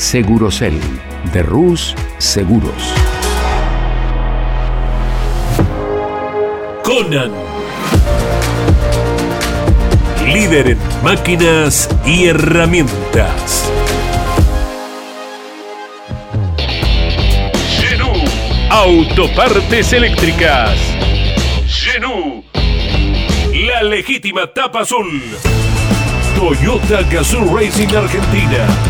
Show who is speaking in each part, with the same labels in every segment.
Speaker 1: Segurocel de Rus Seguros.
Speaker 2: Conan. Líder en máquinas y herramientas. Genú. Autopartes eléctricas. Genú. La legítima tapa azul. Toyota Gazoo Racing Argentina.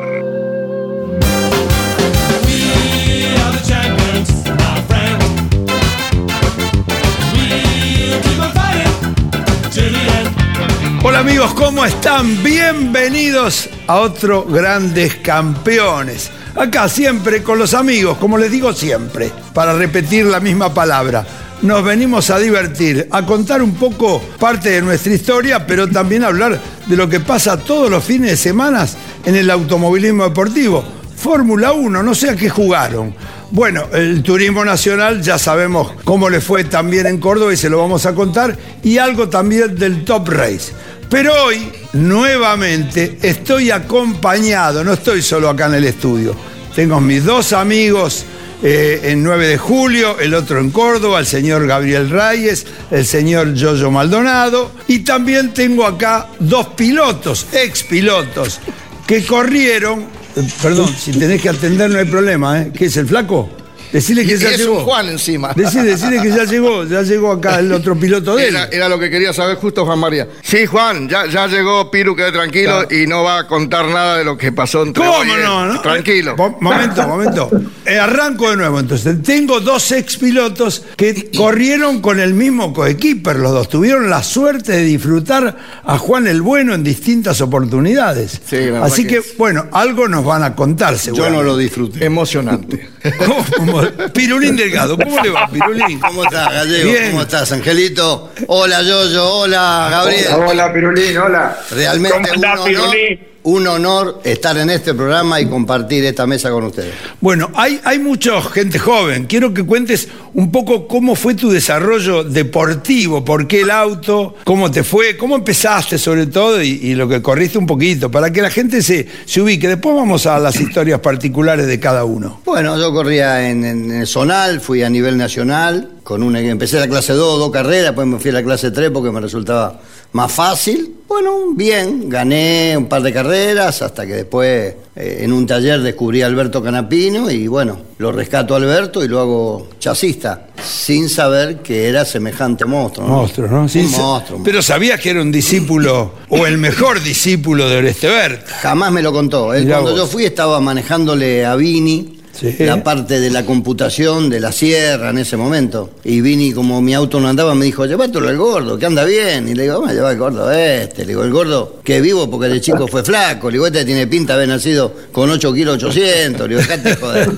Speaker 3: Hola amigos, ¿cómo están? Bienvenidos a otro Grandes Campeones. Acá siempre con los amigos, como les digo siempre, para repetir la misma palabra. Nos venimos a divertir, a contar un poco parte de nuestra historia, pero también a hablar de lo que pasa todos los fines de semana en el automovilismo deportivo. Fórmula 1, no sé a qué jugaron. Bueno, el turismo nacional ya sabemos cómo le fue también en Córdoba y se lo vamos a contar, y algo también del Top Race. Pero hoy, nuevamente, estoy acompañado, no estoy solo acá en el estudio. Tengo mis dos amigos eh, en 9 de julio, el otro en Córdoba, el señor Gabriel Reyes, el señor Yoyo Maldonado. Y también tengo acá dos pilotos, ex pilotos, que corrieron. eh, Perdón, si tenés que atender no hay problema, ¿eh? ¿Qué es el flaco? Decirle que
Speaker 4: Y
Speaker 3: ya
Speaker 4: es
Speaker 3: llegó.
Speaker 4: un Juan encima.
Speaker 3: Decirle, decirle que ya llegó, ya llegó acá el otro piloto de él.
Speaker 4: Era, era lo que quería saber justo Juan María. Sí, Juan, ya, ya llegó Piru, quede tranquilo
Speaker 3: Claro.
Speaker 4: y no va a contar nada de lo que pasó entre
Speaker 3: ¿Cómo
Speaker 4: él.
Speaker 3: no? no?
Speaker 4: Tranquilo.
Speaker 3: Mo- Momento, momento. Eh, arranco de nuevo entonces. Tengo dos ex pilotos que corrieron con el mismo coequiper, los dos. Tuvieron la suerte de disfrutar a Juan el Bueno en distintas oportunidades.
Speaker 4: Sí,
Speaker 3: Así que,
Speaker 4: que-
Speaker 3: bueno, algo nos van a contar,
Speaker 5: Yo no lo disfruté.
Speaker 4: Emocionante.
Speaker 3: ¿Cómo? Pirulín Delgado, ¿cómo le va, Pirulín?
Speaker 5: ¿Cómo estás, Gallego?
Speaker 3: Bien.
Speaker 5: ¿Cómo estás, Angelito? Hola, Yoyo. Hola, Gabriel.
Speaker 6: Hola, Pirulín, hola.
Speaker 5: Realmente
Speaker 6: ¿Cómo andás,
Speaker 5: honor,
Speaker 6: Pirulín?
Speaker 5: Un honor estar en este programa y compartir esta mesa con ustedes.
Speaker 3: Bueno, hay, hay mucha gente joven. Quiero que cuentes un poco cómo fue tu desarrollo deportivo, por qué el auto, cómo te fue, cómo empezaste sobre todo y, y lo que corriste un poquito, para que la gente se, se ubique. Después vamos a las historias particulares de cada uno.
Speaker 5: Bueno, yo corría en, en el zonal, fui a nivel nacional, con una, empecé la clase 2, dos carreras, después me fui a la clase 3 porque me resultaba más fácil. Bueno, bien, gané un par de carreras hasta que después eh, en un taller descubrí a Alberto Canapino y bueno, lo rescato a Alberto y lo hago chasista, sin saber que era semejante monstruo. ¿no?
Speaker 3: Monstruo, ¿no? Sí,
Speaker 5: un monstruo.
Speaker 3: Pero sabías que era un discípulo o el mejor discípulo de Oreste Berta.
Speaker 5: Jamás me lo contó. Él cuando
Speaker 3: vos.
Speaker 5: yo fui estaba manejándole a Vini La parte de la computación de la sierra en ese momento. Y vine y como mi auto no andaba, me dijo, llévatelo al gordo, que anda bien. Y le digo, vamos a llevar al gordo este. Le digo, el gordo que vivo porque de chico fue flaco. Le digo, este tiene pinta de haber nacido con 8 kilos 800. Le digo, dejate joder.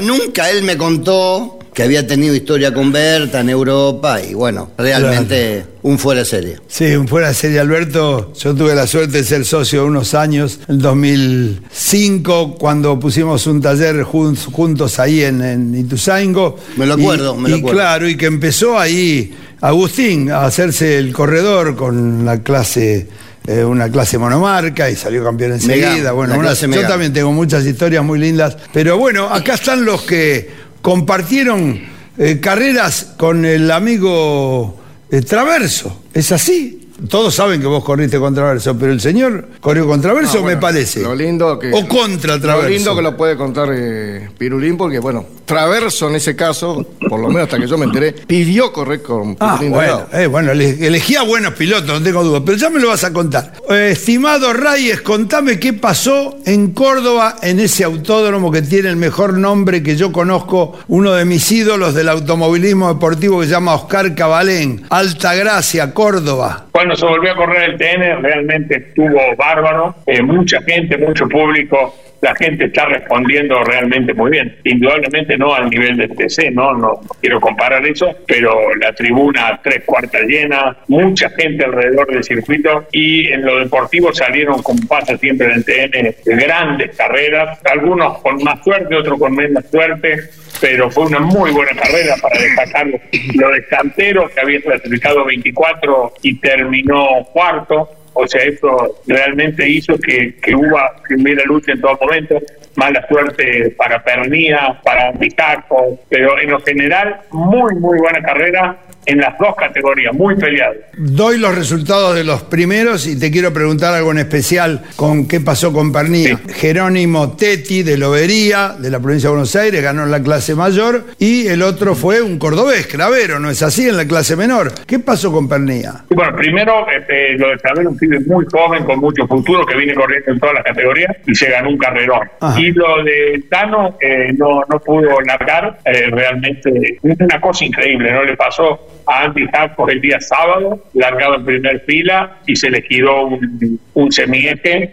Speaker 5: Nunca él me contó que había tenido historia con Berta en Europa y bueno, realmente un fuera de serie.
Speaker 3: Sí, un fuera de serie, Alberto. Yo tuve la suerte de ser socio unos años, en 2005, cuando pusimos un taller jun- juntos ahí en, en Ituzaingo.
Speaker 5: Me lo acuerdo,
Speaker 3: Y-
Speaker 5: me lo
Speaker 3: y
Speaker 5: acuerdo.
Speaker 3: claro, y que empezó ahí Agustín a hacerse el corredor con la clase. eh, una clase monomarca y salió campeón enseguida. Bueno, una- yo también tengo muchas historias muy lindas. Pero bueno, acá están los que compartieron eh, carreras con el amigo eh, Traverso. ¿Es así? Todos saben que vos corriste con Traverso, pero el señor corrió con Traverso,
Speaker 4: Ah, bueno,
Speaker 3: me parece.
Speaker 4: Lo lindo que.
Speaker 3: O contra Traverso.
Speaker 4: Lo lindo que lo puede contar eh, Pirulín, porque, bueno, Traverso en ese caso, por lo menos hasta que yo me enteré, pidió correr con
Speaker 3: Ah,
Speaker 4: Pirulín
Speaker 3: bueno, eh, bueno, ele- elegía buenos pilotos, no tengo duda, pero ya me lo vas a contar. Eh, estimado Reyes, contame qué pasó en Córdoba, en ese autódromo que tiene el mejor nombre que yo conozco, uno de mis ídolos del automovilismo deportivo que se llama Oscar Cabalén, Altagracia, Córdoba.
Speaker 6: Cuando se volvió a correr el TN realmente estuvo bárbaro, eh, mucha gente, mucho público, la gente está respondiendo realmente muy bien. Indudablemente no al nivel del TC, no, no, quiero comparar eso, pero la tribuna tres cuartas llena, mucha gente alrededor del circuito y en lo deportivo salieron con pasa siempre en TN grandes carreras, algunos con más suerte, otros con menos suerte, pero fue una muy buena carrera para destacar lo de Cantero, que había clasificado 24 y terminó cuarto. O sea, esto realmente hizo que, que hubo que hubiera lucha en todo momento. Mala suerte para Pernía, para Picaco, pero en lo general, muy, muy buena carrera en las dos categorías, muy peleado.
Speaker 3: Doy los resultados de los primeros y te quiero preguntar algo en especial con qué pasó con Pernilla. Jerónimo Tetti de Lobería, de la provincia de Buenos Aires, ganó en la clase mayor y el otro fue un cordobés, Cravero, ¿no es así? En la clase menor. ¿Qué pasó con Pernilla?
Speaker 6: Bueno, primero este, lo de Claver, un pibe muy joven, con mucho futuro, que viene corriendo en todas las categorías y se ganó un carrerón.
Speaker 3: Ajá.
Speaker 6: Y lo de Tano eh, no, no pudo largar, eh, realmente es una cosa increíble, ¿no? Le pasó a Andy Jackos el día sábado, largado en primer fila y se le giró un, un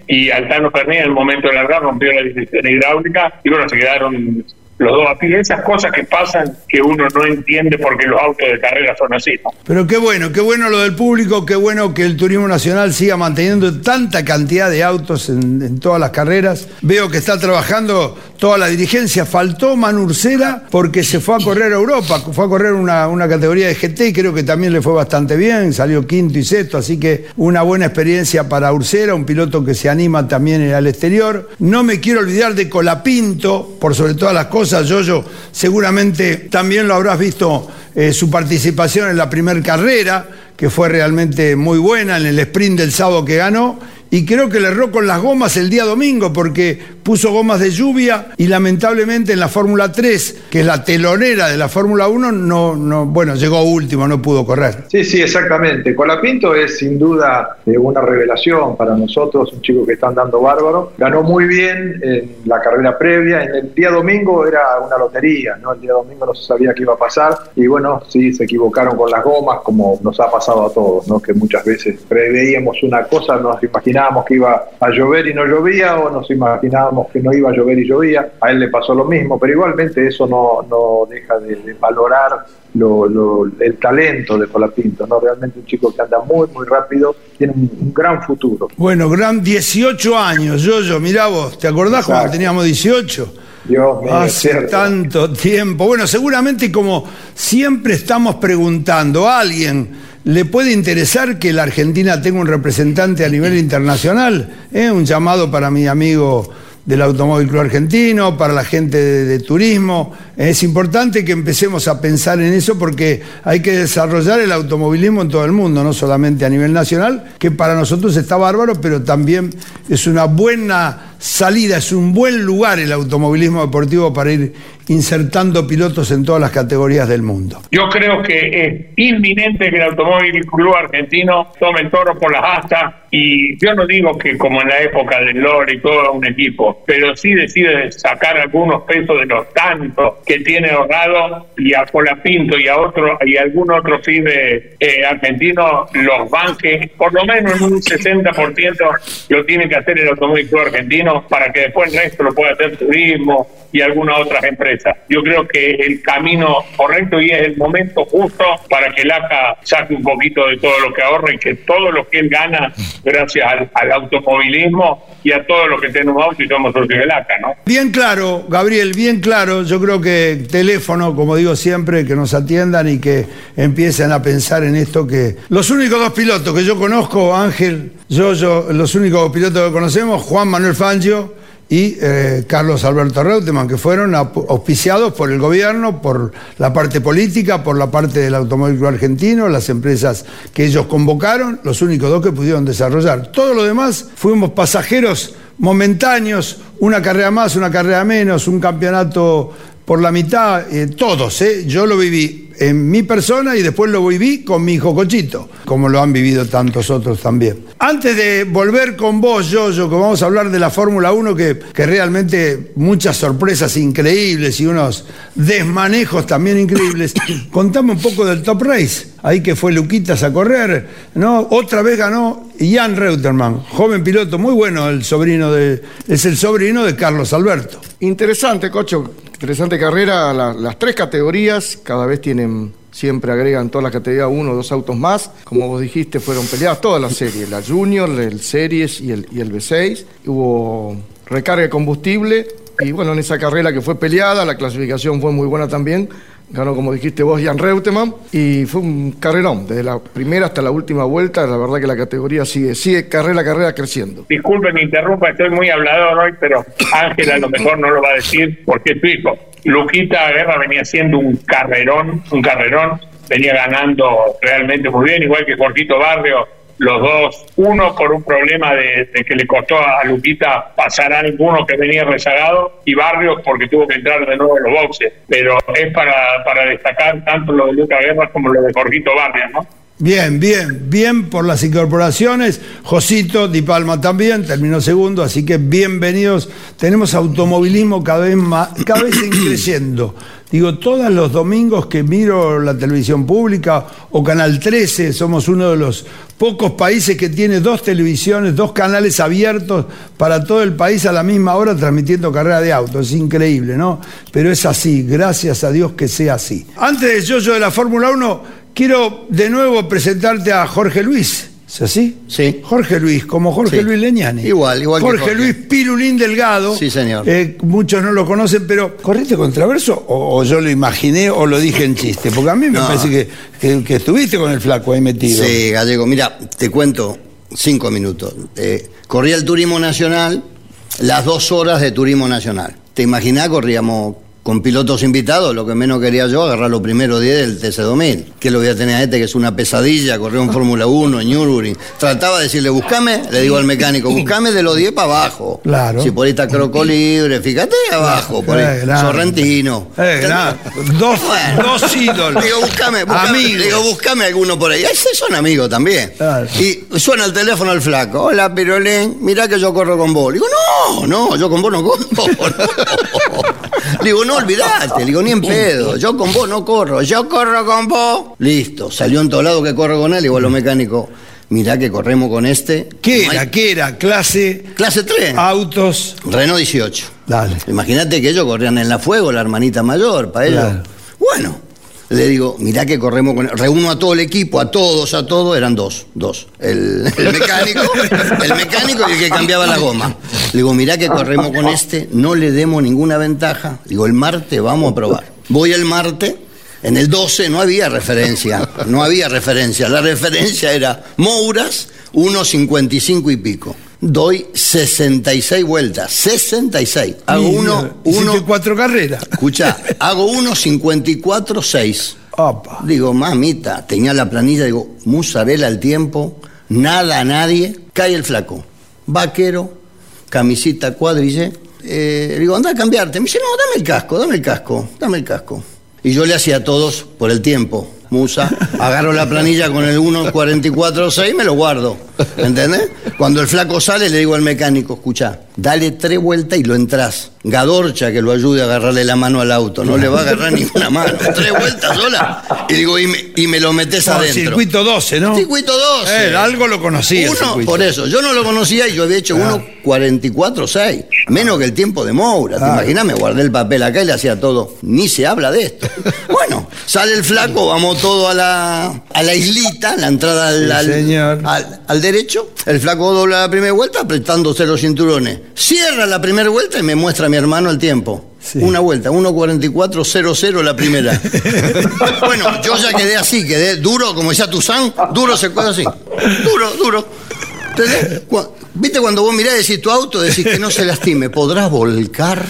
Speaker 6: y al Tano Fernández en el momento de largar rompió la dirección hidráulica y bueno, se quedaron los dos a pie. Esas cosas que pasan que uno no entiende porque los autos de carrera son así.
Speaker 3: Pero qué bueno, qué bueno lo del público, qué bueno que el turismo nacional siga manteniendo tanta cantidad de autos en todas las carreras. Veo que está trabajando toda la dirigencia. Faltó Manurcera porque se fue a correr a Europa, fue a correr una, una categoría de GT y creo que también le fue bastante bien, salió quinto y sexto, así que una buena experiencia para Ursera, un piloto que se anima también al exterior. No me quiero olvidar de Colapinto, por sobre todas las cosas, Yoyo, seguramente también lo habrás visto eh, su participación en la primera carrera, que fue realmente muy buena en el sprint del sábado que ganó, y creo que le erró con las gomas el día domingo porque puso gomas de lluvia y lamentablemente en la Fórmula 3, que es la telonera de la Fórmula 1, no, no, bueno, llegó último, no pudo correr.
Speaker 7: Sí, sí, exactamente. Colapinto es sin duda eh, una revelación para nosotros, un chico que está andando bárbaro. Ganó muy bien en la carrera previa. En el día domingo era una lotería, ¿no? El día domingo no se sabía qué iba a pasar. Y bueno, sí, se equivocaron con las gomas, como nos ha pasado a todos, ¿no? Que muchas veces preveíamos una cosa, nos imaginábamos que iba a llover y no llovía, o nos imaginábamos que no iba a llover y llovía. A él le pasó lo mismo, pero igualmente eso no, no deja de, de valorar lo, lo- el talento de Colapinto, ¿no? Realmente un chico que anda muy, muy rápido, tiene un, un gran futuro.
Speaker 3: Bueno, gran 18 años, Yoyo, mirá vos, ¿te acordás cuando teníamos 18?
Speaker 7: Dios mío,
Speaker 3: Hace
Speaker 7: cierto.
Speaker 3: tanto tiempo. Bueno, seguramente como siempre estamos preguntando a alguien, ¿le puede interesar que la Argentina tenga un representante a nivel internacional? ¿Eh? Un llamado para mi amigo del Automóvil Club Argentino, para la gente de, de turismo. Es importante que empecemos a pensar en eso porque hay que desarrollar el automovilismo en todo el mundo, no solamente a nivel nacional, que para nosotros está bárbaro, pero también es una buena salida, es un buen lugar el automovilismo deportivo para ir insertando pilotos en todas las categorías del mundo.
Speaker 6: Yo creo que es inminente que el Automóvil Club Argentino tome el toro por las astas y yo no digo que como en la época del Lore y todo un equipo, pero sí decide sacar algunos pesos de los tantos que tiene ahorrado y a Colapinto y a otro y a algún otro FIBE eh, argentino los banque, por lo menos en un 60% lo tiene que hacer el Automóvil Club Argentino para que después el resto lo pueda hacer turismo y algunas otras empresas. Yo creo que es el camino correcto y es el momento justo para que el ACA saque un poquito de todo lo que ahorra y que todo lo que él gana gracias al, automovilismo y a todo lo que tenemos auto y somos socios del ACA, ¿no?
Speaker 3: Bien claro, Gabriel, bien claro. Yo creo que teléfono, como digo siempre, que nos atiendan y que empiecen a pensar en esto que los únicos dos pilotos que yo conozco, Ángel, yo, yo, los únicos pilotos que conocemos, Juan Manuel Fangio y eh, Carlos Alberto Reutemann, que fueron auspiciados por el gobierno, por la parte política, por la parte del automóvil argentino, las empresas que ellos convocaron, los únicos dos que pudieron desarrollar. Todo lo demás fuimos pasajeros momentáneos, una carrera más, una carrera menos, un campeonato por la mitad, eh, todos, eh. yo lo viví en mi persona y después lo viví con mi hijo Cochito, como lo han vivido tantos otros también. Antes de volver con vos, yo que vamos a hablar de la Fórmula 1, que, que realmente muchas sorpresas increíbles y unos desmanejos también increíbles, contame un poco del Top Race. Ahí que fue Luquitas a correr, ¿no? Otra vez ganó Jan Reutermann, joven piloto, muy bueno, el sobrino de, es el sobrino de Carlos Alberto.
Speaker 4: Interesante, Cocho, interesante carrera, las tres categorías cada vez tienen siempre agregan todas las categorías uno o dos autos más. Como vos dijiste, fueron peleadas todas las series, la Junior, el Series y el, y el B6. Hubo recarga de combustible y bueno, en esa carrera que fue peleada, la clasificación fue muy buena también. Ganó, como dijiste vos, Jan Reutemann. Y fue un carrerón, desde la primera hasta la última vuelta. La verdad que la categoría sigue, sigue carrera a carrera creciendo.
Speaker 6: Disculpe, me interrumpa, estoy muy hablador hoy, pero Ángel a lo mejor no lo va a decir porque es tu hijo. Luquita Guerra venía haciendo un carrerón, un carrerón, venía ganando realmente muy bien, igual que Cortito Barrio los dos, uno por un problema de, que le costó a Luquita pasar a alguno que venía rezagado y Barrios porque tuvo que entrar de nuevo en los boxes. Pero es para, para destacar tanto lo de Luca Guerra como lo de Jorgito Barrios, ¿no?
Speaker 3: Bien, bien, bien por las incorporaciones. Josito Di Palma también terminó segundo, así que bienvenidos. Tenemos automovilismo cada vez más, cada vez creciendo. Digo, todos los domingos que miro la televisión pública o Canal 13, somos uno de los pocos países que tiene dos televisiones, dos canales abiertos para todo el país a la misma hora transmitiendo carrera de autos. Es increíble, ¿no? Pero es así, gracias a Dios que sea así. Antes de yo, yo de la Fórmula 1, quiero de nuevo presentarte a Jorge Luis. ¿Es así?
Speaker 5: Sí.
Speaker 3: Jorge Luis, como Jorge Luis Leñani.
Speaker 5: Igual, igual
Speaker 3: Jorge,
Speaker 5: que Jorge.
Speaker 3: Luis Pirulín Delgado.
Speaker 5: Sí, señor.
Speaker 3: Eh, muchos no lo conocen, pero ¿corriste contraverso o, o, yo lo imaginé o lo dije en chiste? Porque a mí me
Speaker 5: No.
Speaker 3: parece que, que- que estuviste con el flaco ahí metido.
Speaker 5: Sí, Gallego, mira, te cuento cinco minutos. Eh, corría el Turismo Nacional, las dos horas de Turismo Nacional. ¿Te imaginás? Corríamos con pilotos invitados, lo que menos quería yo, agarrar los primeros 10 del TC2000. Que lo voy a tener a este, que es una pesadilla, corrió en Fórmula 1, en Nürburgring. Trataba de decirle, buscame, le digo al mecánico, buscame de los 10 para abajo.
Speaker 3: Claro.
Speaker 5: Si por ahí está Croco Libre, fíjate abajo, por ahí,
Speaker 3: Eh.
Speaker 5: Sorrentino.
Speaker 3: Eh. Dos,
Speaker 5: Bueno.
Speaker 3: dos ídolos.
Speaker 5: Digo, buscame, buscame, digo, buscame alguno por ahí. Ese son amigos también.
Speaker 3: Claro.
Speaker 5: Y suena el teléfono al flaco. Hola, Pirolín, mirá que yo corro con vos. Digo, no, no, yo con vos no corro. Digo, no, olvidate. Le digo, ni en pedo. Yo con vos no corro. Yo corro con vos. Listo. Salió en todo lado que corro con él. A los mecánicos, mirá que corremos con este.
Speaker 3: ¿Qué era? ¿Qué era? Clase,
Speaker 5: Clase 3.
Speaker 3: autos.
Speaker 5: Renault 18.
Speaker 3: Dale.
Speaker 5: Imagínate que ellos corrían en la fuego, la hermanita mayor, para ellos.
Speaker 3: Claro.
Speaker 5: Bueno, le digo, mirá que corremos con. Reúno a todo el equipo, a todos, a todos, eran dos, dos. El, mecánico, el mecánico y el que cambiaba la goma. Le digo, mirá que corremos con este, no le demos ninguna ventaja. Digo, el martes vamos a probar. Voy el martes. En el 12 no había referencia, no había referencia. La referencia era Mouras, 1.55 y pico. Doy 66 vueltas, 66. Hago uno,
Speaker 3: Hiciste
Speaker 5: uno,
Speaker 3: cuatro carreras.
Speaker 5: escucha, hago 1.54.6.
Speaker 3: Opa.
Speaker 5: Digo, mamita, tenía la planilla, digo, musarela al tiempo, nada a nadie, cae el flaco. Vaquero, camisita cuadrille, eh, digo, anda a cambiarte. Me dice, no, dame el casco, dame el casco, dame el casco. Y yo le hacía a todos por el tiempo. Musa, agarro la planilla con el 1.44.6 y me lo guardo. ¿Entendés? Cuando el flaco sale, le digo al mecánico, escucha, dale tres vueltas y lo entras. Gadorcha que lo ayude a agarrarle la mano al auto. No le va a agarrar ninguna mano. Tres vueltas sola. Y digo, y me, y me lo metes
Speaker 3: No,
Speaker 5: adentro.
Speaker 3: circuito 12, ¿no?
Speaker 5: Circuito 12.
Speaker 3: Eh, algo lo conocía.
Speaker 5: Uno, por eso, yo no lo conocía y yo había hecho
Speaker 3: Ah.
Speaker 5: 1.44.6. Menos que el tiempo de Moura. ¿Te
Speaker 3: Ah.
Speaker 5: imaginas? Me guardé el papel acá y le hacía todo. Ni se habla de esto. Bueno, sale el flaco, vamos todo a la, a la islita, la entrada al,
Speaker 3: Sí,
Speaker 5: al- al- al derecho. El flaco dobla la primera vuelta apretándose los cinturones. Cierra la primera vuelta y me muestra a mi hermano el tiempo.
Speaker 3: Sí.
Speaker 5: Una vuelta, 1.44.00 la primera. bueno, yo ya quedé así, quedé duro, como decía Tuzán, duro se quedó así. Duro, duro. ¿Viste cuando vos mirás y decís tu auto, decís que no se lastime? ¿Podrás volcar?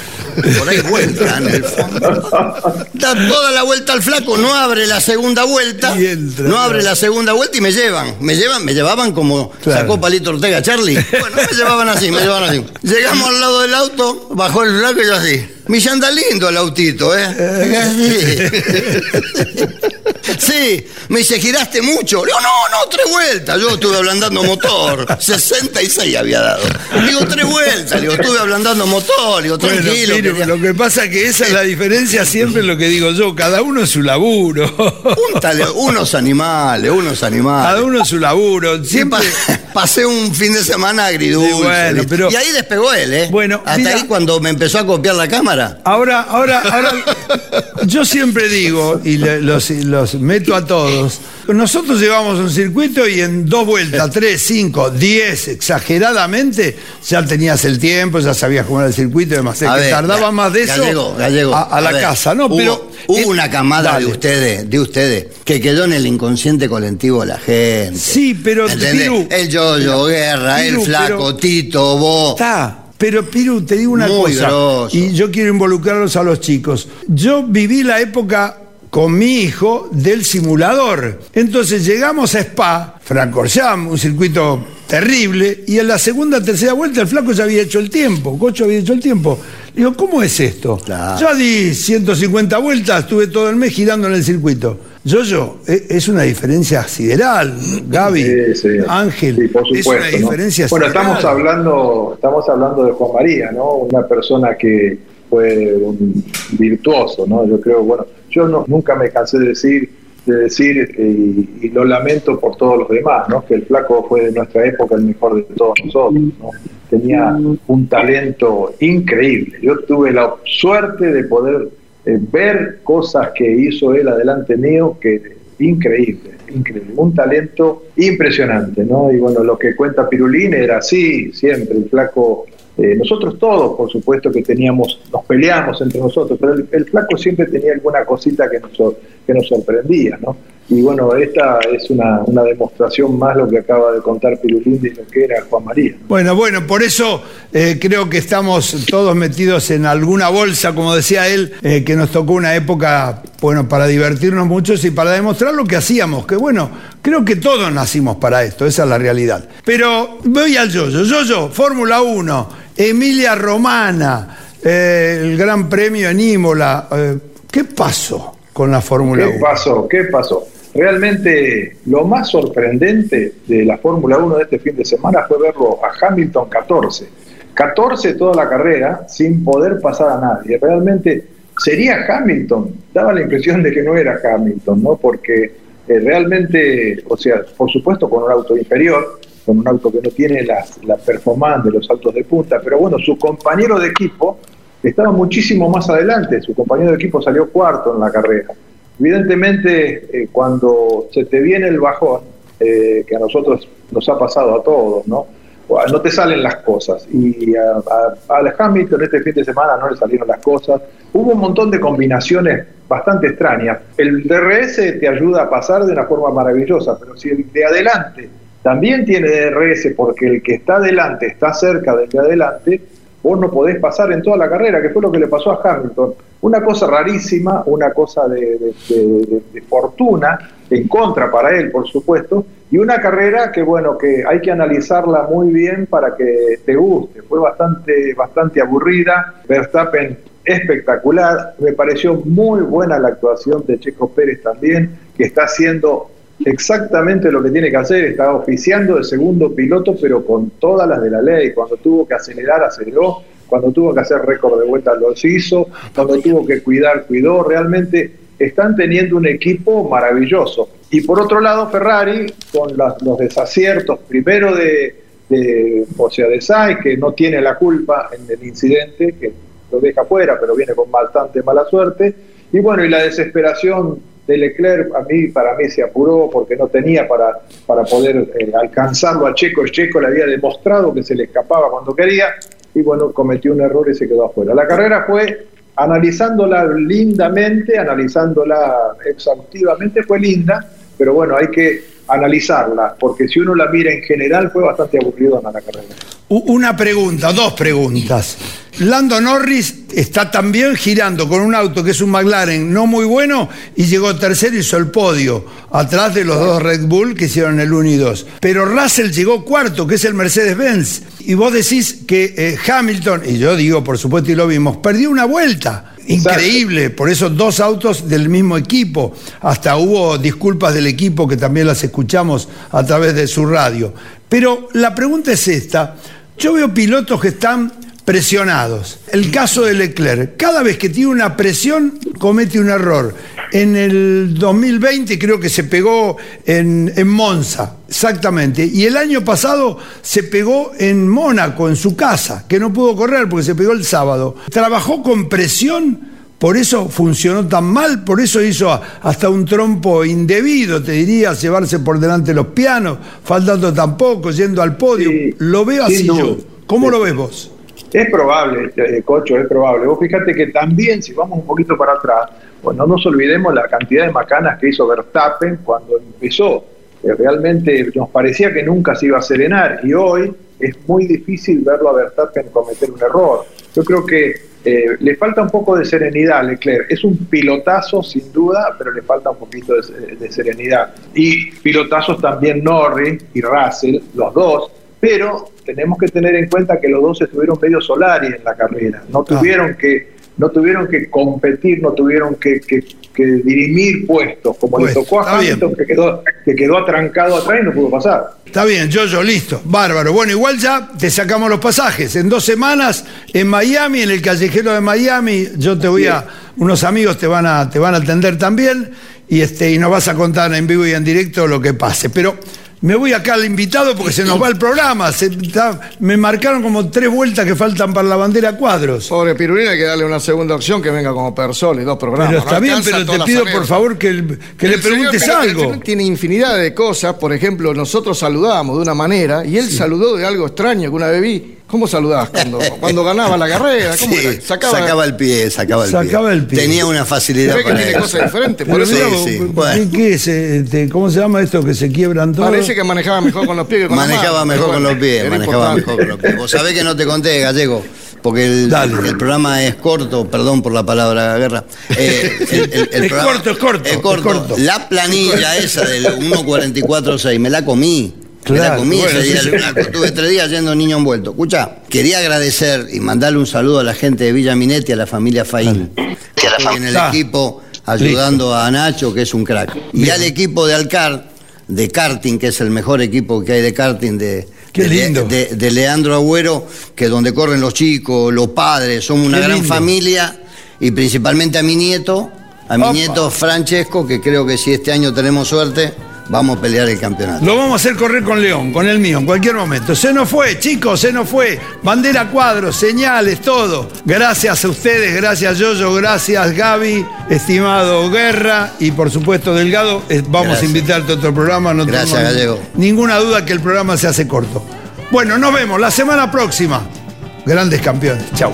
Speaker 5: Por ahí vuelta en el fondo. Da toda la vuelta al flaco, no abre la segunda vuelta.
Speaker 3: Entra,
Speaker 5: no abre la segunda vuelta y me llevan. Me llevan, me llevaban como
Speaker 3: Claro.
Speaker 5: sacó Palito Ortega Charlie. Bueno, me llevaban así, me llevaban así. Llegamos al lado del auto, bajó el flaco y yo así. Me dice, anda lindo el autito, ¿eh? Sí. Sí, me dice, giraste mucho. Digo, no, no, tres vueltas. Yo estuve ablandando motor. 66 había dado. Digo, tres vueltas. Digo, estuve ablandando motor. Digo,
Speaker 3: Bueno,
Speaker 5: tranquilo. Quería-
Speaker 3: lo que pasa es que esa es la diferencia siempre es lo que digo yo, cada uno es su laburo.
Speaker 5: Un tale- unos animales, unos animales.
Speaker 3: Cada uno es su laburo. Siempre.
Speaker 5: pa- pasé un fin de semana agridulce.
Speaker 3: Sí, bueno, pero-
Speaker 5: y ahí despegó él, ¿eh?
Speaker 3: Bueno,
Speaker 5: Hasta
Speaker 3: mira-
Speaker 5: ahí cuando me empezó a copiar la cámara.
Speaker 3: Ahora, ahora, ahora, yo siempre digo, y los, los meto a todos, nosotros llevamos un circuito y en dos vueltas, tres, cinco, diez, exageradamente, ya tenías el tiempo, ya sabías cómo era el circuito y demás. Es
Speaker 5: A
Speaker 3: que
Speaker 5: ver,
Speaker 3: tardaba más de eso
Speaker 5: Gallego, gallego.
Speaker 3: a, a la
Speaker 5: ver,
Speaker 3: casa, ¿no?
Speaker 5: hubo-
Speaker 3: Pero
Speaker 5: Hubo
Speaker 3: eh,
Speaker 5: una camada
Speaker 3: dale.
Speaker 5: de ustedes, de ustedes, que quedó en el inconsciente colectivo de la gente.
Speaker 3: Sí, pero. Piru,
Speaker 5: el Yoyo, Guerra,
Speaker 3: Piru,
Speaker 5: el Flaco,
Speaker 3: pero-
Speaker 5: Tito, vos.
Speaker 3: Está. Pero Piru, te digo una
Speaker 5: Muy
Speaker 3: cosa, y yo quiero involucrarlos a los chicos. Yo viví la época con mi hijo del simulador. Entonces llegamos a Spa, Francorchamps, un circuito terrible, y en la segunda, tercera vuelta el flaco ya había hecho el tiempo, Cocho había hecho el tiempo. Digo, ¿cómo es esto?
Speaker 5: Claro.
Speaker 3: Yo di 150 vueltas, estuve todo el mes girando en el circuito. Yo, yo, e- es una diferencia sideral, Gaby,
Speaker 7: Sí, sí.
Speaker 3: Ángel,
Speaker 7: Sí, por
Speaker 3: es una
Speaker 7: ¿no?
Speaker 3: diferencia
Speaker 7: Bueno,
Speaker 3: sideral.
Speaker 7: estamos hablando, estamos hablando de Juan María, ¿no? Una persona que fue un virtuoso, ¿no? Yo creo, bueno, yo no, nunca me cansé de decir, de decir eh, y, y lo lamento por todos los demás, ¿no? Que el flaco fue de nuestra época el mejor de todos nosotros, ¿no? Tenía un talento increíble. Yo tuve la suerte de poder eh, ver cosas que hizo él adelante mío que increíble, increíble, un talento impresionante, ¿no? Y bueno, lo que cuenta Pirulín era así, siempre, el flaco, eh, nosotros todos, por supuesto que teníamos, nos peleamos entre nosotros, pero el, el flaco siempre tenía alguna cosita que nos, que nos sorprendía, ¿no? Y bueno, esta es una, una demostración más lo que acaba de contar Pirulín de lo que era Juan María.
Speaker 3: Bueno, bueno, por eso eh, creo que estamos todos metidos en alguna bolsa, como decía él, eh, que nos tocó una época, bueno, para divertirnos muchos y para demostrar lo que hacíamos, que bueno, creo que todos nacimos para esto, esa es la realidad. Pero voy al yo-yo, yo-yo, Fórmula 1, Emilia Romana, eh, el Gran Premio en Imola, ¿qué pasó con la Fórmula 1?
Speaker 7: ¿Qué pasó? ¿Qué pasó? Realmente lo más sorprendente de la Fórmula 1 de este fin de semana fue verlo a Hamilton 14. 14 toda la carrera sin poder pasar a nadie. Realmente sería Hamilton. Daba la impresión de que no era Hamilton, ¿no? Porque eh, realmente, o sea, por supuesto con un auto inferior, con un auto que no tiene las- la performance de los autos de punta, pero bueno, su compañero de equipo estaba muchísimo más adelante. Su compañero de equipo salió cuarto en la carrera. Evidentemente, eh, cuando se te viene el bajón, eh, que a nosotros nos ha pasado a todos, ¿no? No te salen las cosas. Y a, a, a Hamilton este fin de semana no le salieron las cosas. Hubo un montón de combinaciones bastante extrañas. El DRS te ayuda a pasar de una forma maravillosa, pero si el de adelante también tiene DRS porque el que está adelante está cerca del de adelante, vos no podés pasar en toda la carrera, que fue lo que le pasó a Hamilton. Una cosa rarísima, una cosa de, fortuna, en contra para él, por supuesto, Y una carrera que, bueno, que hay que analizarla muy bien para que te guste. Fue bastante, bastante aburrida. Verstappen espectacular. Me pareció muy buena la actuación de Checo Pérez también, que está haciendo exactamente lo que tiene que hacer. Está oficiando de segundo piloto, pero con todas las de la ley. Cuando tuvo que acelerar, aceleró. Cuando tuvo que hacer récord de vuelta, los hizo. Cuando tuvo que cuidar, cuidó. Realmente están teniendo un equipo maravilloso. Y por otro lado, Ferrari, con los desaciertos, primero de, o sea, de Sainz, que no tiene la culpa en el incidente, que lo deja fuera, pero viene con bastante mala suerte. Y bueno, y la desesperación de Leclerc, a mí, para mí se apuró porque no tenía para, para poder eh, alcanzarlo a Checo. Checo le había demostrado que se le escapaba cuando quería y bueno, cometió un error y se quedó afuera. La carrera fue analizándola lindamente, analizándola exhaustivamente, fue linda, pero bueno, hay que analizarla, porque si uno la mira en general fue bastante aburrido en la carrera.
Speaker 3: Una pregunta, dos preguntas. Lando Norris está también girando con un auto que es un McLaren no muy bueno y llegó tercero y hizo el podio, atrás de los dos Red Bull que hicieron el 1 y 2. Pero Russell llegó cuarto, que es el Mercedes-Benz. Y vos decís que eh, Hamilton, y yo digo por supuesto y lo vimos, perdió una vuelta. Increíble, por eso dos autos del mismo equipo. Hasta hubo disculpas del equipo que también las escuchamos a través de su radio. Pero la pregunta es esta. Yo veo pilotos que están presionados. El caso de Leclerc, cada vez que tiene una presión comete un error. En el 2020 creo que se pegó en, en, Monza, exactamente. Y el año pasado se pegó en Mónaco, en su casa, que no pudo correr porque se pegó el sábado. Trabajó con presión. Por eso funcionó tan mal, por eso hizo hasta un trompo indebido, te diría, llevarse por delante los pianos, faltando tampoco, yendo al podio. lo veo así yo. ¿Cómo lo ves vos?
Speaker 7: Es probable, eh, Cocho, es probable. Vos fíjate que también, si vamos un poquito para atrás, pues no nos olvidemos la cantidad de macanas que hizo Verstappen cuando empezó. Realmente nos parecía que nunca se iba a serenar y hoy es muy difícil verlo a Verstappen cometer un error. Yo creo que eh, le falta un poco de serenidad a Leclerc. Es un pilotazo sin duda, pero le falta un poquito de, de serenidad. Y pilotazos también Norris y Russell, los dos, pero tenemos que tener en cuenta que los dos estuvieron medio solares en la carrera, no tuvieron que no tuvieron que competir, no tuvieron que, dirimir puestos, como le tocó a Hamilton, que quedó, que quedó atrancado atrás y no pudo pasar.
Speaker 3: Está bien, yo, yo, listo, bárbaro. Bueno, igual ya te sacamos los pasajes. En dos semanas en Miami, en el callejero de Miami, yo te voy a, unos amigos te van a, te van a atender también y, este, y nos vas a contar en vivo y en directo lo que pase. Pero me voy acá al invitado porque se nos va el programa. me marcaron como tres vueltas que faltan para la bandera cuadros.
Speaker 4: Pobre Pirulina, hay que darle una segunda opción que venga como persona y dos programas.
Speaker 3: Pero está bien, pero te pido por favor que, le preguntes algo.
Speaker 4: tiene infinidad de cosas. Por ejemplo, nosotros saludábamos de una manera y él saludó de algo extraño que una vez vi. ¿Cómo saludabas cuando, cuando ganaba la carrera? ¿Cómo
Speaker 5: Sacaba, el pie, sacaba el
Speaker 3: sacaba
Speaker 5: pie.
Speaker 3: El pie.
Speaker 5: Tenía una facilidad
Speaker 4: para que tiene cosas diferentes. Por eso,
Speaker 3: ¿qué, es, este, ¿Cómo se llama esto que se quiebran todos?
Speaker 4: Parece que manejaba mejor con los pies que con
Speaker 5: Manejaba mejor con los pies, manejaba mejor con los pies. Vos sabés que no te conté, Gallego, porque el, el, programa es corto, perdón por la palabra guerra.
Speaker 3: Eh, el, es, corto, es corto, es corto.
Speaker 5: La planilla esa del 1.44.6 me la comí. Claro, comí ese día Tuve tres días yendo niño envuelto. Escucha, quería agradecer y mandarle un saludo a la gente de Villa Minetti, a la familia Faín. En el equipo ayudando a Nacho, que es un crack. Y al equipo de Alcar, de karting, que es el mejor equipo que hay de karting de, de, Leandro Agüero, que donde corren los chicos, los padres, somos una gran familia, y principalmente a mi nieto, a mi nieto Francesco, que creo que si este año tenemos suerte, vamos a pelear el campeonato.
Speaker 3: Lo vamos a hacer correr con León, con el mío, en cualquier momento. Se nos fue, chicos, se nos fue. Bandera cuadros, señales, todo. Gracias a ustedes, gracias Yoyo, gracias Gaby, estimado Guerra y por supuesto Delgado. Eh, vamos a invitarte a otro programa. No
Speaker 5: gracias, Gallego.
Speaker 3: Ninguna duda que el programa se hace corto. Bueno, nos vemos la semana próxima. Grandes campeones. Chau.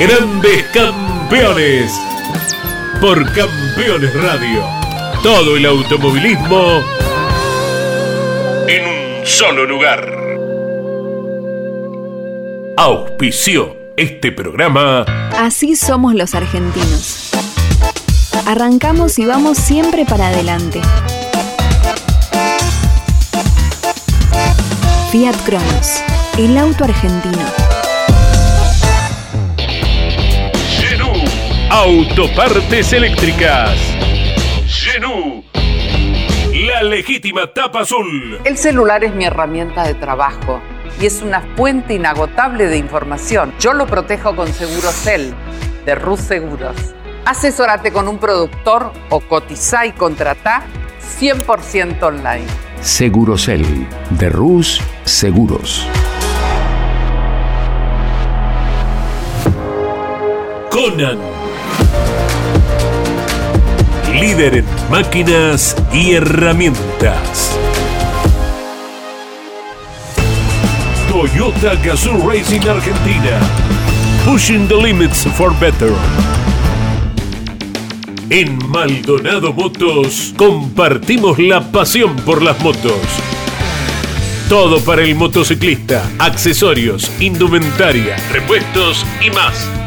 Speaker 2: Grandes campeones por Campeones Radio. Todo el automovilismo en un solo lugar. Auspició este programa.
Speaker 8: Así somos los argentinos. Arrancamos y vamos siempre para adelante. Fiat Cronos, el auto argentino.
Speaker 2: Autopartes eléctricas. Genú, la legítima tapa azul.
Speaker 9: El celular es mi herramienta de trabajo y es una fuente inagotable de información. Yo lo protejo con Segurocel de Rus Seguros. Asesórate con un productor o cotiza y contrata 100% online.
Speaker 1: Segurosel de Rus Seguros.
Speaker 2: Conan. Líder en máquinas y herramientas. Toyota Gazoo Racing Argentina. Pushing the limits for better. En Maldonado Motos compartimos la pasión por las motos. Todo para el motociclista, accesorios, indumentaria, repuestos y más.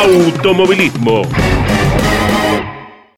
Speaker 2: automovilismo.